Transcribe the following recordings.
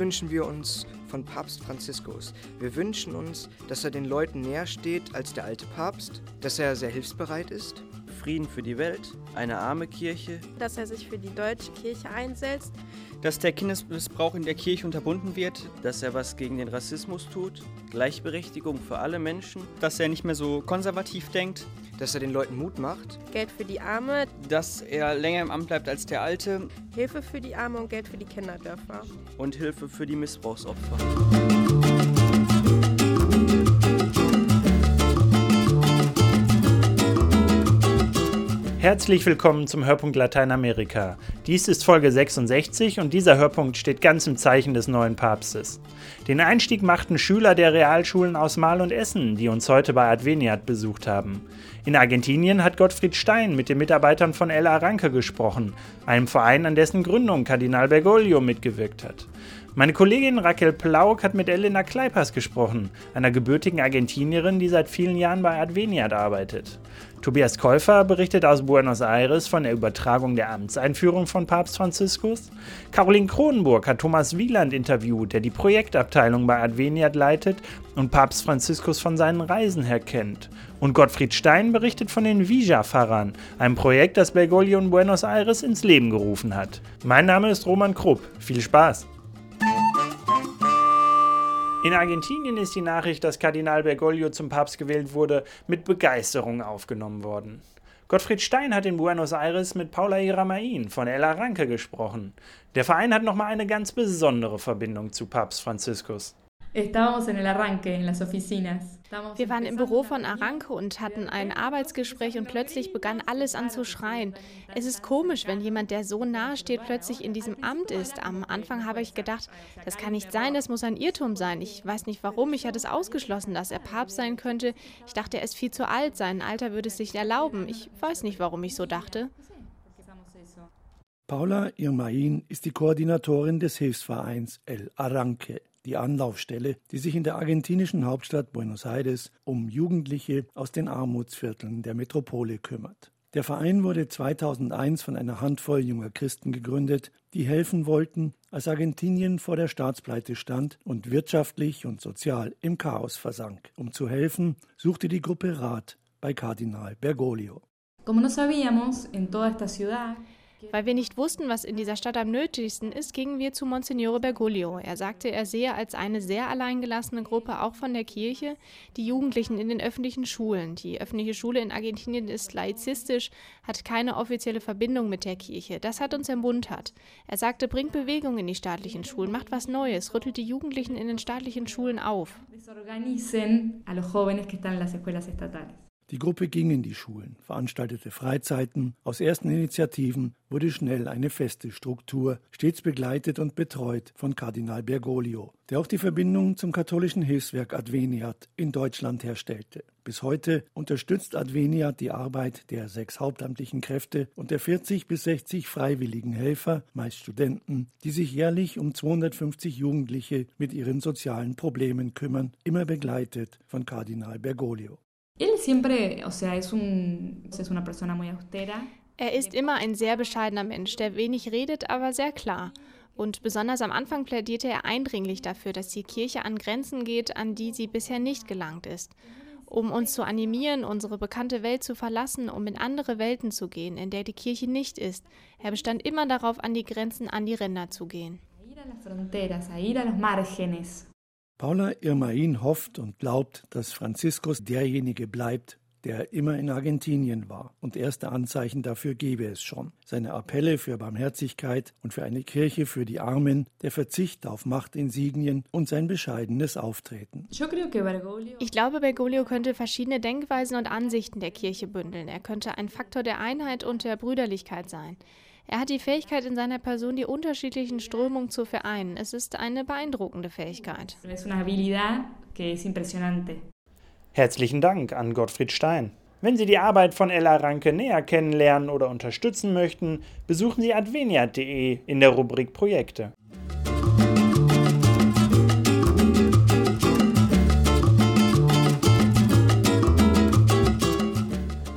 wünschen wir uns von Papst Franziskus? Wir wünschen uns, dass er den Leuten näher steht als der alte Papst, dass er sehr hilfsbereit ist. Frieden für die Welt, eine arme Kirche. Dass er sich für die deutsche Kirche einsetzt. Dass der Kindesmissbrauch in der Kirche unterbunden wird, dass er was gegen den Rassismus tut, Gleichberechtigung für alle Menschen, dass er nicht mehr so konservativ denkt, dass er den Leuten Mut macht. Geld für die Arme. Dass er länger im Amt bleibt als der Alte. Hilfe für die Arme und Geld für die Kinderdörfer. Und Hilfe für die Missbrauchsopfer. Herzlich willkommen zum Hörpunkt Lateinamerika. Dies ist Folge 66 und dieser Hörpunkt steht ganz im Zeichen des neuen Papstes. Den Einstieg machten Schüler der Realschulen aus Mal und Essen, die uns heute bei Adveniat besucht haben. In Argentinien hat Gottfried Stein mit den Mitarbeitern von El Arranque gesprochen, einem Verein, an dessen Gründung Kardinal Bergoglio mitgewirkt hat. Meine Kollegin Raquel Plauk hat mit Elena Kleipers gesprochen, einer gebürtigen Argentinierin, die seit vielen Jahren bei Adveniat arbeitet. Tobias Käufer berichtet aus Buenos Aires von der Übertragung der Amtseinführung von Papst Franziskus. Caroline Kronenburg hat Thomas Wieland interviewt, der die Projektabteilung bei Adveniat leitet und Papst Franziskus von seinen Reisen her kennt. Und Gottfried Stein berichtet von den Vija-Pfarrern, einem Projekt, das Bergoglio in Buenos Aires ins Leben gerufen hat. Mein Name ist Roman Krupp. Viel Spaß! In Argentinien ist die Nachricht, dass Kardinal Bergoglio zum Papst gewählt wurde, mit Begeisterung aufgenommen worden. Gottfried Stein hat in Buenos Aires mit Paula Iramain von El Arranque gesprochen. Der Verein hat nochmal eine ganz besondere Verbindung zu Papst Franziskus. Wir waren im Büro von Aranke und hatten ein Arbeitsgespräch und plötzlich begann alles an zu schreien. Es ist komisch, wenn jemand, der so nahe steht, plötzlich in diesem Amt ist. Am Anfang habe ich gedacht, das kann nicht sein, das muss ein Irrtum sein. Ich weiß nicht warum, ich hatte es ausgeschlossen, dass er Papst sein könnte. Ich dachte, er ist viel zu alt, sein Alter würde es sich erlauben. Ich weiß nicht, warum ich so dachte. Paula Irmain ist die Koordinatorin des Hilfsvereins El Arranque die Anlaufstelle, die sich in der argentinischen Hauptstadt Buenos Aires um Jugendliche aus den Armutsvierteln der Metropole kümmert. Der Verein wurde 2001 von einer Handvoll junger Christen gegründet, die helfen wollten, als Argentinien vor der Staatspleite stand und wirtschaftlich und sozial im Chaos versank. Um zu helfen, suchte die Gruppe Rat bei Kardinal Bergoglio. Como no sabíamos, en toda esta ciudad weil wir nicht wussten, was in dieser Stadt am nötigsten ist, gingen wir zu Monsignore Bergoglio. Er sagte, er sehe als eine sehr alleingelassene Gruppe auch von der Kirche die Jugendlichen in den öffentlichen Schulen. Die öffentliche Schule in Argentinien ist laizistisch, hat keine offizielle Verbindung mit der Kirche. Das hat uns ermuntert. Er sagte, bringt Bewegung in die staatlichen Schulen, macht was Neues, rüttelt die Jugendlichen in den staatlichen Schulen auf. Die Gruppe ging in die Schulen, veranstaltete Freizeiten. Aus ersten Initiativen wurde schnell eine feste Struktur, stets begleitet und betreut von Kardinal Bergoglio, der auch die Verbindung zum katholischen Hilfswerk Adveniat in Deutschland herstellte. Bis heute unterstützt Adveniat die Arbeit der sechs hauptamtlichen Kräfte und der 40 bis 60 freiwilligen Helfer, meist Studenten, die sich jährlich um 250 Jugendliche mit ihren sozialen Problemen kümmern, immer begleitet von Kardinal Bergoglio. Él siempre, o sea, es, un, es una persona muy austera. Er ist immer ein sehr bescheidener Mensch, der wenig redet, aber sehr klar. Und besonders am Anfang plädierte er eindringlich dafür, dass die Kirche an Grenzen geht, an die sie bisher nicht gelangt ist. Um uns zu animieren, unsere bekannte Welt zu verlassen, um in andere Welten zu gehen, in der die Kirche nicht ist. Er bestand immer darauf, an die Grenzen, an die Ränder zu gehen. A ir a las fronteras, a ir a los márgenes. Paula Irmain hofft und glaubt, dass Franziskus derjenige bleibt, der immer in Argentinien war, und erste Anzeichen dafür gebe es schon. Seine Appelle für Barmherzigkeit und für eine Kirche für die Armen, der Verzicht auf Machtinsignien und sein bescheidenes Auftreten. Ich glaube, Bergoglio könnte verschiedene Denkweisen und Ansichten der Kirche bündeln. Er könnte ein Faktor der Einheit und der Brüderlichkeit sein. Er hat die Fähigkeit in seiner Person, die unterschiedlichen Strömungen zu vereinen. Es ist eine beeindruckende Fähigkeit. Herzlichen Dank an Gottfried Stein. Wenn Sie die Arbeit von Ella Ranke näher kennenlernen oder unterstützen möchten, besuchen Sie adveniat.de in der Rubrik Projekte.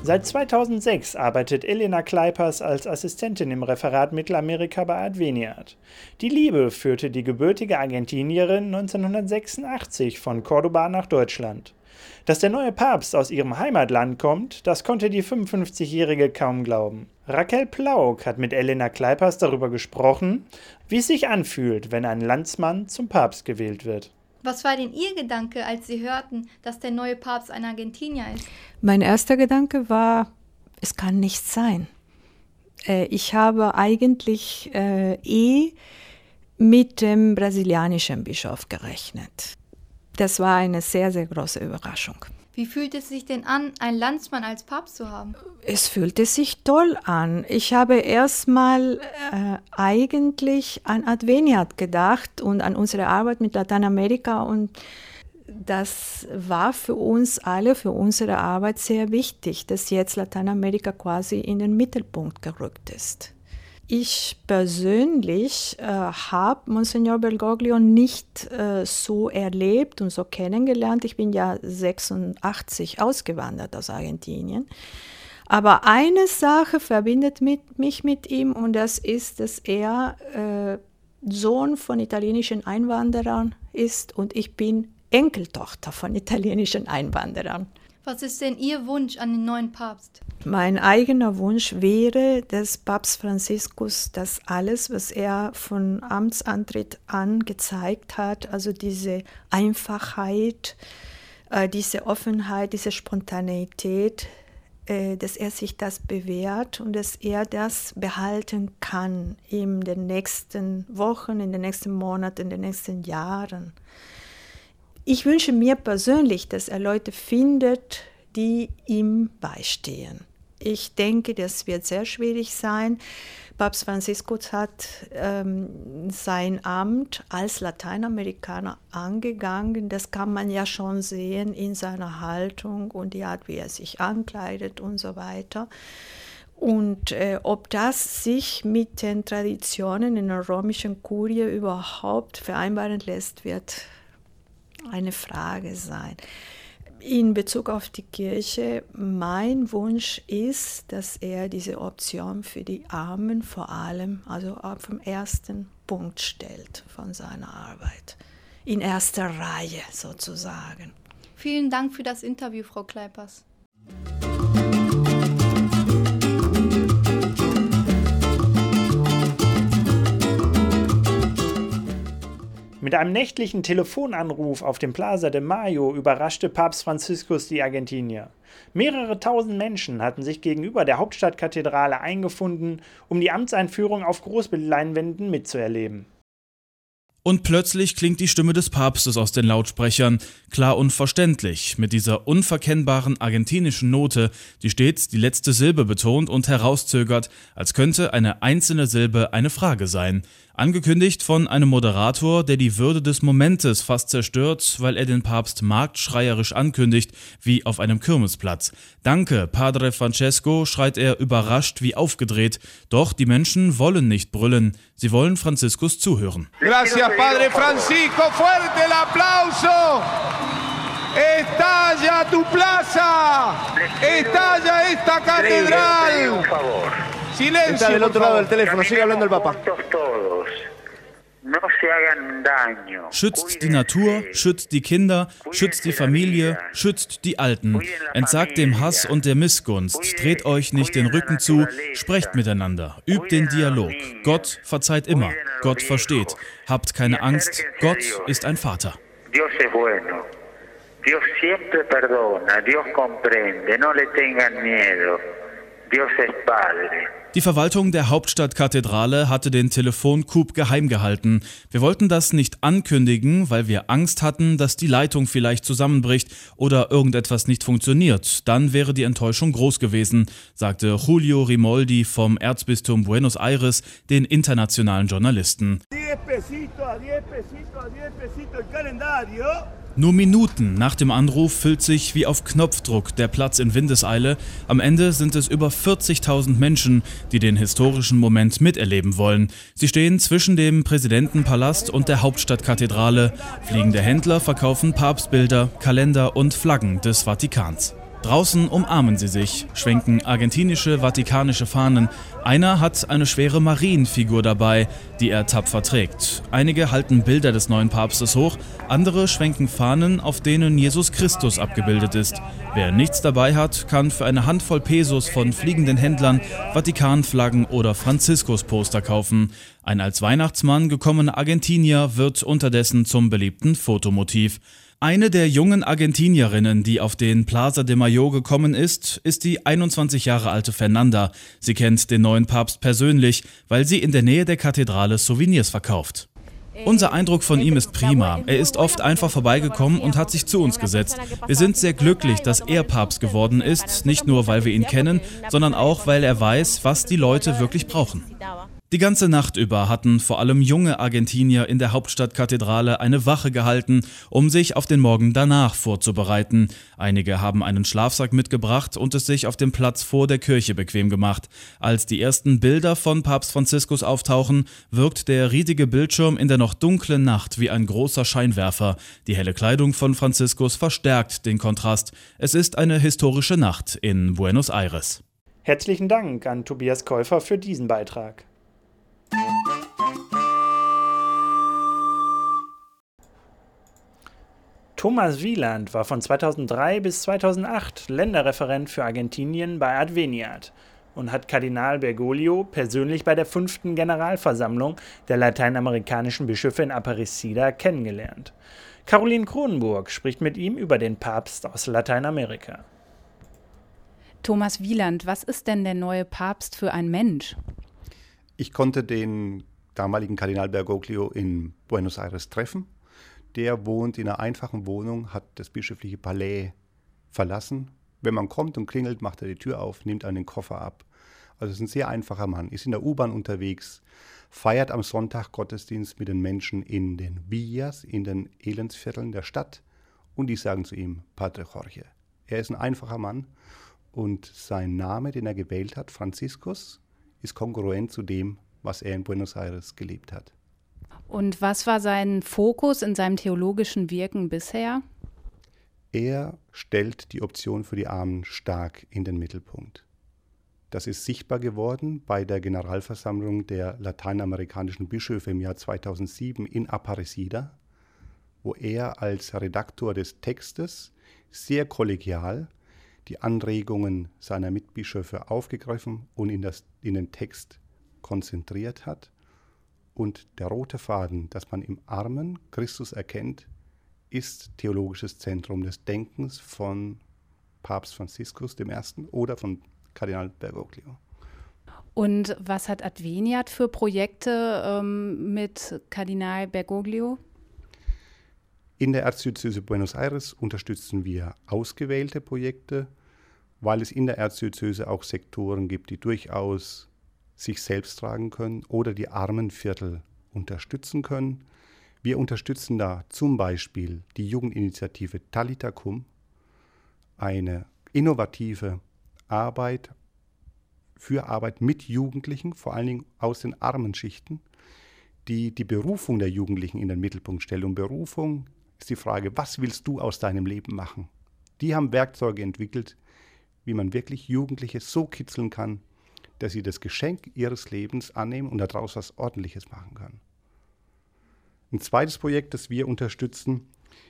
Seit 2006 arbeitet Elena Kleipers als Assistentin im Referat Mittelamerika bei Adveniat. Die Liebe führte die gebürtige Argentinierin 1986 von Cordoba nach Deutschland. Dass der neue Papst aus ihrem Heimatland kommt, das konnte die 55-Jährige kaum glauben. Raquel Plauk hat mit Elena Kleipers darüber gesprochen, wie es sich anfühlt, wenn ein Landsmann zum Papst gewählt wird. Was war denn Ihr Gedanke, als Sie hörten, dass der neue Papst ein Argentinier ist? Mein erster Gedanke war, es kann nicht sein. Äh, ich habe eigentlich äh, eh mit dem brasilianischen Bischof gerechnet. Das war eine sehr, sehr große Überraschung. Wie fühlt es sich denn an, einen Landsmann als Papst zu haben? Es fühlte sich toll an. Ich habe erstmal äh, eigentlich an Adveniat gedacht und an unsere Arbeit mit Lateinamerika und das war für uns alle, für unsere Arbeit sehr wichtig, dass jetzt Lateinamerika quasi in den Mittelpunkt gerückt ist. Ich persönlich äh, habe Monsignor Bergoglio nicht äh, so erlebt und so kennengelernt. Ich bin ja 86 ausgewandert aus Argentinien. Aber eine Sache verbindet mit, mich mit ihm und das ist, dass er äh, Sohn von italienischen Einwanderern ist und ich bin Enkeltochter von italienischen Einwanderern. Was ist denn Ihr Wunsch an den neuen Papst? Mein eigener Wunsch wäre, dass Papst Franziskus das alles, was er von Amtsantritt an gezeigt hat, also diese Einfachheit, äh, diese Offenheit, diese Spontaneität, äh, dass er sich das bewährt und dass er das behalten kann in den nächsten Wochen, in den nächsten Monaten, in den nächsten Jahren. Ich wünsche mir persönlich, dass er Leute findet, die ihm beistehen. Ich denke, das wird sehr schwierig sein. Papst Franziskus hat ähm, sein Amt als Lateinamerikaner angegangen. Das kann man ja schon sehen in seiner Haltung und die Art, wie er sich ankleidet und so weiter. Und äh, ob das sich mit den Traditionen in der römischen Kurie überhaupt vereinbaren lässt, wird eine Frage sein. In Bezug auf die Kirche, mein Wunsch ist, dass er diese Option für die Armen vor allem, also vom ersten Punkt stellt von seiner Arbeit. In erster Reihe sozusagen. Vielen Dank für das Interview, Frau Kleipers. Mit einem nächtlichen Telefonanruf auf dem Plaza de Mayo überraschte Papst Franziskus die Argentinier. Mehrere tausend Menschen hatten sich gegenüber der Hauptstadtkathedrale eingefunden, um die Amtseinführung auf Großbildleinwänden mitzuerleben. Und plötzlich klingt die Stimme des Papstes aus den Lautsprechern, klar und verständlich, mit dieser unverkennbaren argentinischen Note, die stets die letzte Silbe betont und herauszögert, als könnte eine einzelne Silbe eine Frage sein. Angekündigt von einem Moderator, der die Würde des Momentes fast zerstört, weil er den Papst marktschreierisch ankündigt, wie auf einem Kirmesplatz. Danke, Padre Francesco, schreit er überrascht wie aufgedreht. Doch die Menschen wollen nicht brüllen, sie wollen Franziskus zuhören. Gracias, Padre Francisco, fuerte el aplauso. Estalla tu plaza, estalla esta catedral. Silencio. Está del otro lado del teléfono, sigue hablando el Papa. Schützt die Natur, schützt die Kinder, schützt die Familie, schützt die Alten. Entsagt dem Hass und der Missgunst. Dreht euch nicht den Rücken zu, sprecht miteinander, übt den Dialog. Gott verzeiht immer, Gott versteht. Habt keine Angst, Gott ist ein Vater. Dios es bueno. Dios siempre perdona, Dios comprende, no le tengan miedo. Dios es Padre. Die Verwaltung der Hauptstadtkathedrale hatte den Telefoncoup geheim gehalten. Wir wollten das nicht ankündigen, weil wir Angst hatten, dass die Leitung vielleicht zusammenbricht oder irgendetwas nicht funktioniert. Dann wäre die Enttäuschung groß gewesen, sagte Julio Rimoldi vom Erzbistum Buenos Aires den internationalen Journalisten. Diez pesito, diez pesito, diez pesito nur Minuten nach dem Anruf füllt sich wie auf Knopfdruck der Platz in Windeseile. Am Ende sind es über 40.000 Menschen, die den historischen Moment miterleben wollen. Sie stehen zwischen dem Präsidentenpalast und der Hauptstadtkathedrale. Fliegende Händler verkaufen Papstbilder, Kalender und Flaggen des Vatikans. Draußen umarmen sie sich, schwenken argentinische, vatikanische Fahnen. Einer hat eine schwere Marienfigur dabei, die er tapfer trägt. Einige halten Bilder des neuen Papstes hoch, andere schwenken Fahnen, auf denen Jesus Christus abgebildet ist. Wer nichts dabei hat, kann für eine Handvoll Pesos von fliegenden Händlern Vatikanflaggen oder Franziskus-Poster kaufen. Ein als Weihnachtsmann gekommener Argentinier wird unterdessen zum beliebten Fotomotiv. Eine der jungen Argentinierinnen, die auf den Plaza de Mayo gekommen ist, ist die 21 Jahre alte Fernanda. Sie kennt den neuen Papst persönlich, weil sie in der Nähe der Kathedrale Souvenirs verkauft. Unser Eindruck von ihm ist prima. Er ist oft einfach vorbeigekommen und hat sich zu uns gesetzt. Wir sind sehr glücklich, dass er Papst geworden ist, nicht nur weil wir ihn kennen, sondern auch weil er weiß, was die Leute wirklich brauchen. Die ganze Nacht über hatten vor allem junge Argentinier in der Hauptstadtkathedrale eine Wache gehalten, um sich auf den Morgen danach vorzubereiten. Einige haben einen Schlafsack mitgebracht und es sich auf dem Platz vor der Kirche bequem gemacht. Als die ersten Bilder von Papst Franziskus auftauchen, wirkt der riesige Bildschirm in der noch dunklen Nacht wie ein großer Scheinwerfer. Die helle Kleidung von Franziskus verstärkt den Kontrast. Es ist eine historische Nacht in Buenos Aires. Herzlichen Dank an Tobias Käufer für diesen Beitrag. Thomas Wieland war von 2003 bis 2008 Länderreferent für Argentinien bei Adveniat und hat Kardinal Bergoglio persönlich bei der fünften Generalversammlung der lateinamerikanischen Bischöfe in Aparecida kennengelernt. Caroline Kronenburg spricht mit ihm über den Papst aus Lateinamerika. Thomas Wieland, was ist denn der neue Papst für ein Mensch? Ich konnte den damaligen Kardinal Bergoglio in Buenos Aires treffen. Der wohnt in einer einfachen Wohnung, hat das bischöfliche Palais verlassen. Wenn man kommt und klingelt, macht er die Tür auf, nimmt einen Koffer ab. Also ist ein sehr einfacher Mann, ist in der U-Bahn unterwegs, feiert am Sonntag Gottesdienst mit den Menschen in den Villas, in den Elendsvierteln der Stadt und die sagen zu ihm Padre Jorge. Er ist ein einfacher Mann und sein Name, den er gewählt hat, Franziskus, ist kongruent zu dem, was er in Buenos Aires gelebt hat. Und was war sein Fokus in seinem theologischen Wirken bisher? Er stellt die Option für die Armen stark in den Mittelpunkt. Das ist sichtbar geworden bei der Generalversammlung der lateinamerikanischen Bischöfe im Jahr 2007 in Aparecida, wo er als Redaktor des Textes sehr kollegial die Anregungen seiner Mitbischöfe aufgegriffen und in, das, in den Text konzentriert hat. Und der rote Faden, dass man im Armen Christus erkennt, ist theologisches Zentrum des Denkens von Papst Franziskus I. oder von Kardinal Bergoglio. Und was hat Adveniat für Projekte ähm, mit Kardinal Bergoglio? In der Erzdiözese Buenos Aires unterstützen wir ausgewählte Projekte, weil es in der Erzdiözese auch Sektoren gibt, die durchaus sich selbst tragen können oder die Armenviertel unterstützen können. Wir unterstützen da zum Beispiel die Jugendinitiative Talitacum, eine innovative Arbeit für Arbeit mit Jugendlichen, vor allen Dingen aus den armen Schichten, die die Berufung der Jugendlichen in den Mittelpunkt stellt. Und Berufung ist die Frage, was willst du aus deinem Leben machen? Die haben Werkzeuge entwickelt, wie man wirklich Jugendliche so kitzeln kann, dass sie das Geschenk ihres Lebens annehmen und daraus was Ordentliches machen können. Ein zweites Projekt, das wir unterstützen,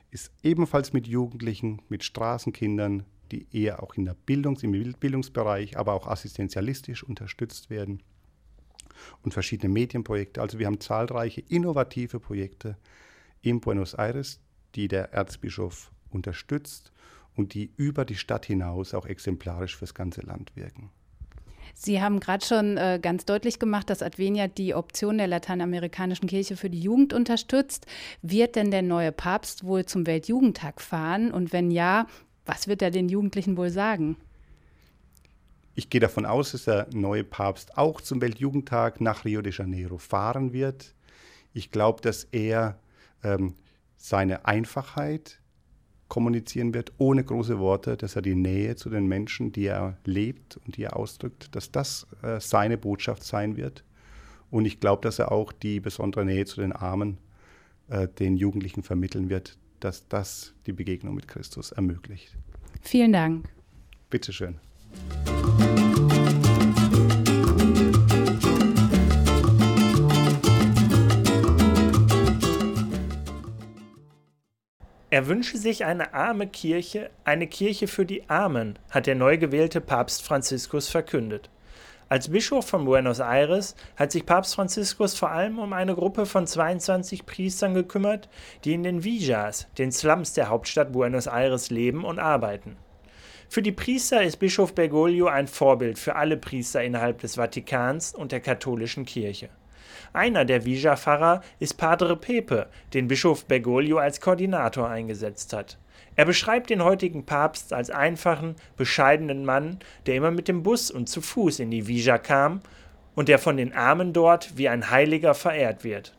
ist ebenfalls mit Jugendlichen, mit Straßenkindern, die eher auch in der Bildungs-, im Bildungsbereich, aber auch assistenzialistisch unterstützt werden. Und verschiedene Medienprojekte. Also wir haben zahlreiche innovative Projekte in Buenos Aires, die der Erzbischof unterstützt und die über die Stadt hinaus auch exemplarisch fürs ganze Land wirken. Sie haben gerade schon äh, ganz deutlich gemacht, dass Advenia die Option der lateinamerikanischen Kirche für die Jugend unterstützt. Wird denn der neue Papst wohl zum Weltjugendtag fahren? Und wenn ja, was wird er den Jugendlichen wohl sagen? Ich gehe davon aus, dass der neue Papst auch zum Weltjugendtag nach Rio de Janeiro fahren wird. Ich glaube, dass er ähm, seine Einfachheit, kommunizieren wird, ohne große Worte, dass er die Nähe zu den Menschen, die er lebt und die er ausdrückt, dass das äh, seine Botschaft sein wird. Und ich glaube, dass er auch die besondere Nähe zu den Armen äh, den Jugendlichen vermitteln wird, dass das die Begegnung mit Christus ermöglicht. Vielen Dank. Bitteschön. Er wünsche sich eine arme Kirche, eine Kirche für die Armen, hat der neu gewählte Papst Franziskus verkündet. Als Bischof von Buenos Aires hat sich Papst Franziskus vor allem um eine Gruppe von 22 Priestern gekümmert, die in den Villas, den Slums der Hauptstadt Buenos Aires leben und arbeiten. Für die Priester ist Bischof Bergoglio ein Vorbild für alle Priester innerhalb des Vatikans und der katholischen Kirche. Einer der Vija-Pfarrer ist Padre Pepe, den Bischof Bergoglio als Koordinator eingesetzt hat. Er beschreibt den heutigen Papst als einfachen, bescheidenen Mann, der immer mit dem Bus und zu Fuß in die Vija kam und der von den Armen dort wie ein Heiliger verehrt wird.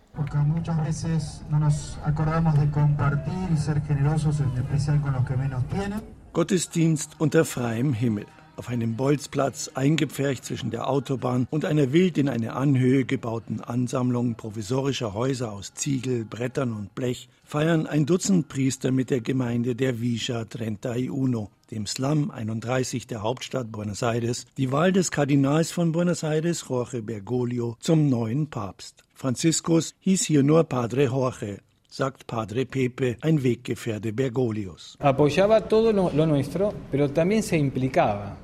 Gottesdienst unter freiem Himmel auf einem Bolzplatz eingepfercht zwischen der Autobahn und einer wild in eine Anhöhe gebauten Ansammlung provisorischer Häuser aus Ziegel, Brettern und Blech feiern ein Dutzend Priester mit der Gemeinde der Villa Trenta y Uno, dem Slum 31 der Hauptstadt Buenos Aires, die Wahl des Kardinals von Buenos Aires, Jorge Bergoglio, zum neuen Papst. Franziskus hieß hier nur Padre Jorge, sagt Padre Pepe, ein Weggefährte Bergolios.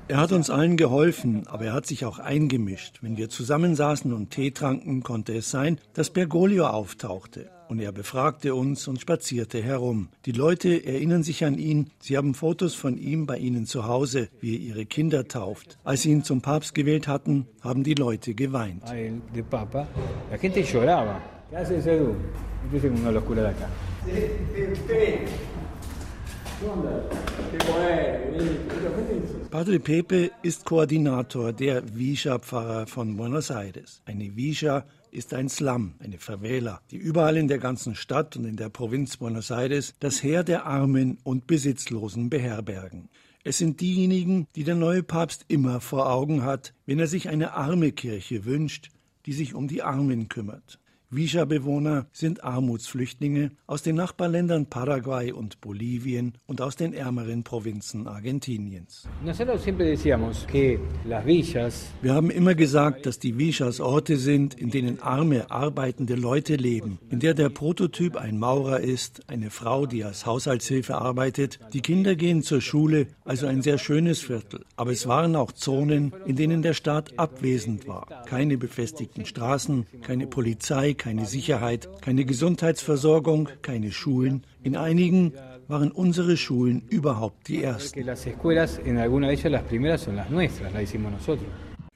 Er hat uns allen geholfen, aber er hat sich auch eingemischt. Wenn wir zusammensaßen und Tee tranken, konnte es sein, dass Bergoglio auftauchte. Und er befragte uns und spazierte herum. Die Leute erinnern sich an ihn. Sie haben Fotos von ihm bei ihnen zu Hause, wie er ihre Kinder tauft. Als sie ihn zum Papst gewählt hatten, haben die Leute geweint. ¿Qué haces, Edu? Este es una locura de acá. Padre Pepe ist Koordinator der Vija-Pfarrer von Buenos Aires. Eine Vija ist ein Slum, eine Favela, die überall in der ganzen Stadt und in der Provinz Buenos Aires das Heer der Armen und Besitzlosen beherbergen. Es sind diejenigen, die der neue Papst immer vor Augen hat, wenn er sich eine arme Kirche wünscht, die sich um die Armen kümmert. Vija-Bewohner sind Armutsflüchtlinge aus den Nachbarländern Paraguay und Bolivien und aus den ärmeren Provinzen Argentiniens. Wir haben immer gesagt, dass die Villas Orte sind, in denen arme, arbeitende Leute leben, in der der Prototyp ein Maurer ist, eine Frau, die als Haushaltshilfe arbeitet. Die Kinder gehen zur Schule, also ein sehr schönes Viertel. Aber es waren auch Zonen, in denen der Staat abwesend war. Keine befestigten Straßen, keine Polizei, keine Sicherheit, keine Gesundheitsversorgung, keine Schulen. In einigen waren unsere Schulen überhaupt die ersten.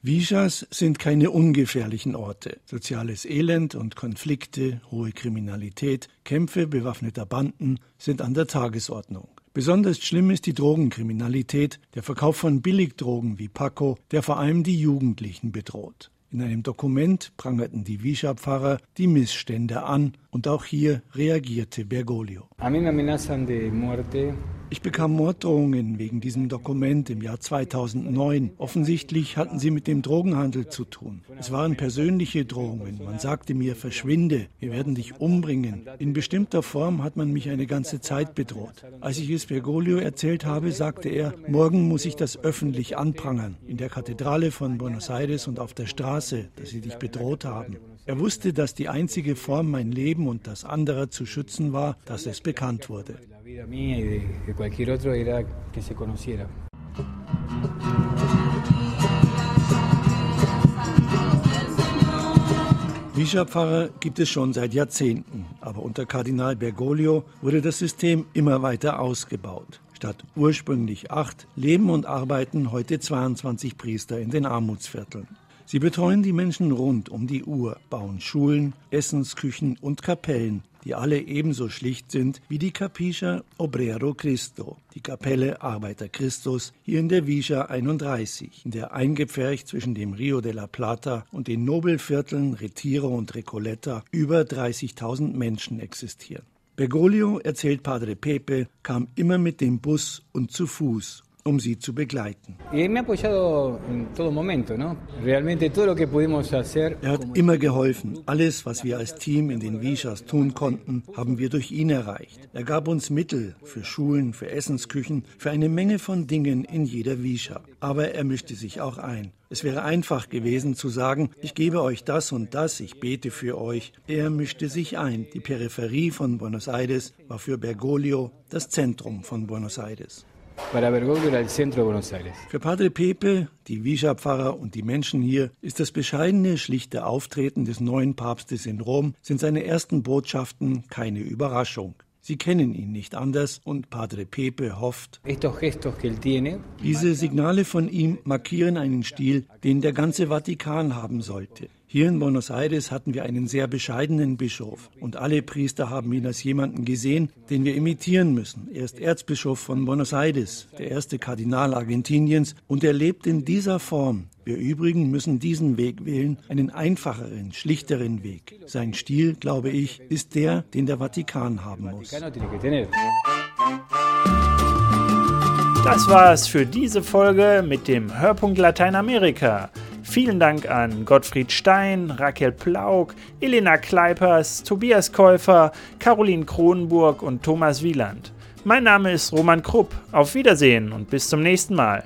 Vijas sind keine ungefährlichen Orte. Soziales Elend und Konflikte, hohe Kriminalität, Kämpfe bewaffneter Banden sind an der Tagesordnung. Besonders schlimm ist die Drogenkriminalität, der Verkauf von Billigdrogen wie Paco, der vor allem die Jugendlichen bedroht. In einem Dokument prangerten die Wischa-Pfarrer die Missstände an und auch hier reagierte Bergoglio. Ich bekam Morddrohungen wegen diesem Dokument im Jahr 2009. Offensichtlich hatten sie mit dem Drogenhandel zu tun. Es waren persönliche Drohungen. Man sagte mir, verschwinde, wir werden dich umbringen. In bestimmter Form hat man mich eine ganze Zeit bedroht. Als ich es Bergoglio erzählt habe, sagte er, morgen muss ich das öffentlich anprangern, in der Kathedrale von Buenos Aires und auf der Straße, dass sie dich bedroht haben. Er wusste, dass die einzige Form, mein Leben und das anderer zu schützen war, dass es bekannt wurde. Vija-Pfarrer gibt es schon seit Jahrzehnten, aber unter Kardinal Bergoglio wurde das System immer weiter ausgebaut. Statt ursprünglich acht leben und arbeiten heute 22 Priester in den Armutsvierteln. Sie betreuen die Menschen rund um die Uhr, bauen Schulen, Essensküchen und Kapellen, die alle ebenso schlicht sind wie die Capischa Obrero Cristo, die Kapelle Arbeiter Christus, hier in der Villa 31, in der eingepfercht zwischen dem Rio de la Plata und den Nobelvierteln Retiro und Recoleta über 30.000 Menschen existieren. Bergoglio, erzählt Padre Pepe, kam immer mit dem Bus und zu Fuß um sie zu begleiten. Er hat immer geholfen. Alles, was wir als Team in den Vishas tun konnten, haben wir durch ihn erreicht. Er gab uns Mittel für Schulen, für Essensküchen, für eine Menge von Dingen in jeder Visha. Aber er mischte sich auch ein. Es wäre einfach gewesen zu sagen, ich gebe euch das und das, ich bete für euch. Er mischte sich ein. Die Peripherie von Buenos Aires war für Bergoglio das Zentrum von Buenos Aires. Für Padre Pepe, die Visha-Pfarrer und die Menschen hier ist das bescheidene, schlichte Auftreten des neuen Papstes in Rom, sind seine ersten Botschaften keine Überraschung. Sie kennen ihn nicht anders und Padre Pepe hofft, diese Signale von ihm markieren einen Stil, den der ganze Vatikan haben sollte. Hier in Buenos Aires hatten wir einen sehr bescheidenen Bischof und alle Priester haben ihn als jemanden gesehen, den wir imitieren müssen. Er ist Erzbischof von Buenos Aires, der erste Kardinal Argentiniens und er lebt in dieser Form. Wir übrigen müssen diesen Weg wählen, einen einfacheren, schlichteren Weg. Sein Stil, glaube ich, ist der, den der Vatikan haben muss. Das war's für diese Folge mit dem Hörpunkt Lateinamerika. Vielen Dank an Gottfried Stein, Raquel Plauk, Elena Kleipers, Tobias Käufer, Caroline Kronenburg und Thomas Wieland. Mein Name ist Roman Krupp. Auf Wiedersehen und bis zum nächsten Mal.